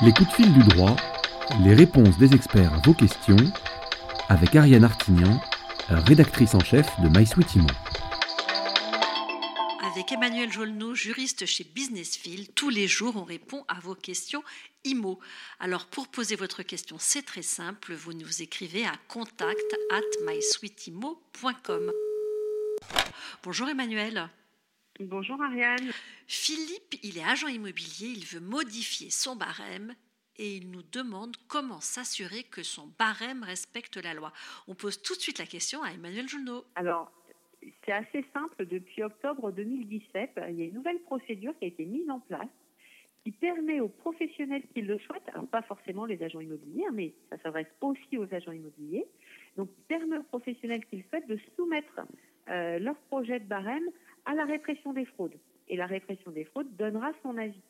Les coups de fil du droit, les réponses des experts à vos questions, avec Ariane Artignan, rédactrice en chef de MySweetImo. Avec Emmanuel Jolneau, juriste chez Businessfield, tous les jours on répond à vos questions IMO. Alors pour poser votre question, c'est très simple, vous nous écrivez à contact at. Bonjour Emmanuel. Bonjour Ariane. Philippe, il est agent immobilier, il veut modifier son barème et il nous demande comment s'assurer que son barème respecte la loi. On pose tout de suite la question à Emmanuel Junot. Alors, c'est assez simple. Depuis octobre 2017, il y a une nouvelle procédure qui a été mise en place qui permet aux professionnels qui le souhaitent, alors pas forcément les agents immobiliers, mais ça s'adresse aussi aux agents immobiliers, donc permet aux professionnels qui le souhaitent de soumettre euh, leur projet de barème à la répression des fraudes. Et la répression des fraudes donnera son avis.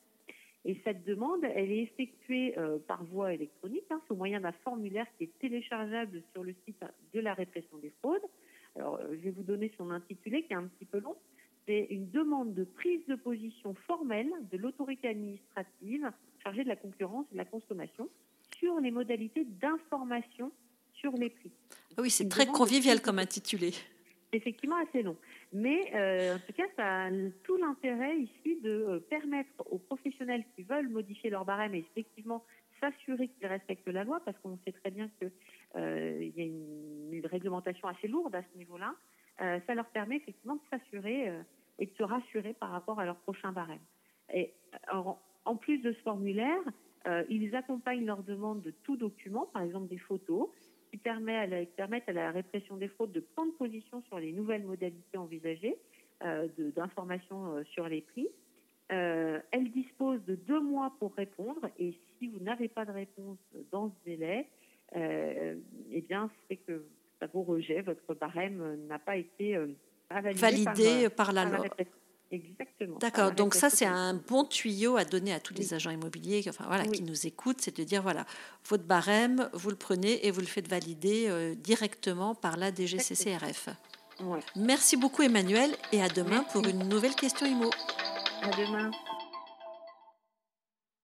Et cette demande, elle est effectuée euh, par voie électronique, hein, au moyen d'un formulaire qui est téléchargeable sur le site de la répression des fraudes. Alors, euh, je vais vous donner son intitulé qui est un petit peu long. C'est une demande de prise de position formelle de l'autorité administrative chargée de la concurrence et de la consommation sur les modalités d'information sur les prix. Ah oui, c'est très convivial comme intitulé effectivement assez long. Mais euh, en tout cas, ça a tout l'intérêt ici de euh, permettre aux professionnels qui veulent modifier leur barème et effectivement s'assurer qu'ils respectent la loi, parce qu'on sait très bien qu'il euh, y a une, réglementation assez lourde à ce niveau-là, ça leur permet effectivement de s'assurer et de se rassurer par rapport à leur prochain barème. Et en plus de ce formulaire, ils accompagnent leur demande de tout document, par exemple des photos, qui permet à la, permettent à la répression des fraudes de prendre position sur les nouvelles modalités envisagées euh, d'informations euh, sur les prix. Euh, elle dispose de deux mois pour répondre et si vous n'avez pas de réponse dans ce délai, euh, eh bien, c'est que ça vaut rejet, votre barème n'a pas été validé, par, la loi. Exactement. D'accord. Donc ça, c'est un bon tuyau à donner à tous les agents immobiliers, enfin voilà, qui nous écoutent, c'est de dire voilà, votre barème, vous le prenez et vous le faites valider euh, directement par la DGCCRF. Merci beaucoup, Emmanuel, et à demain pour une nouvelle question IMO. À demain.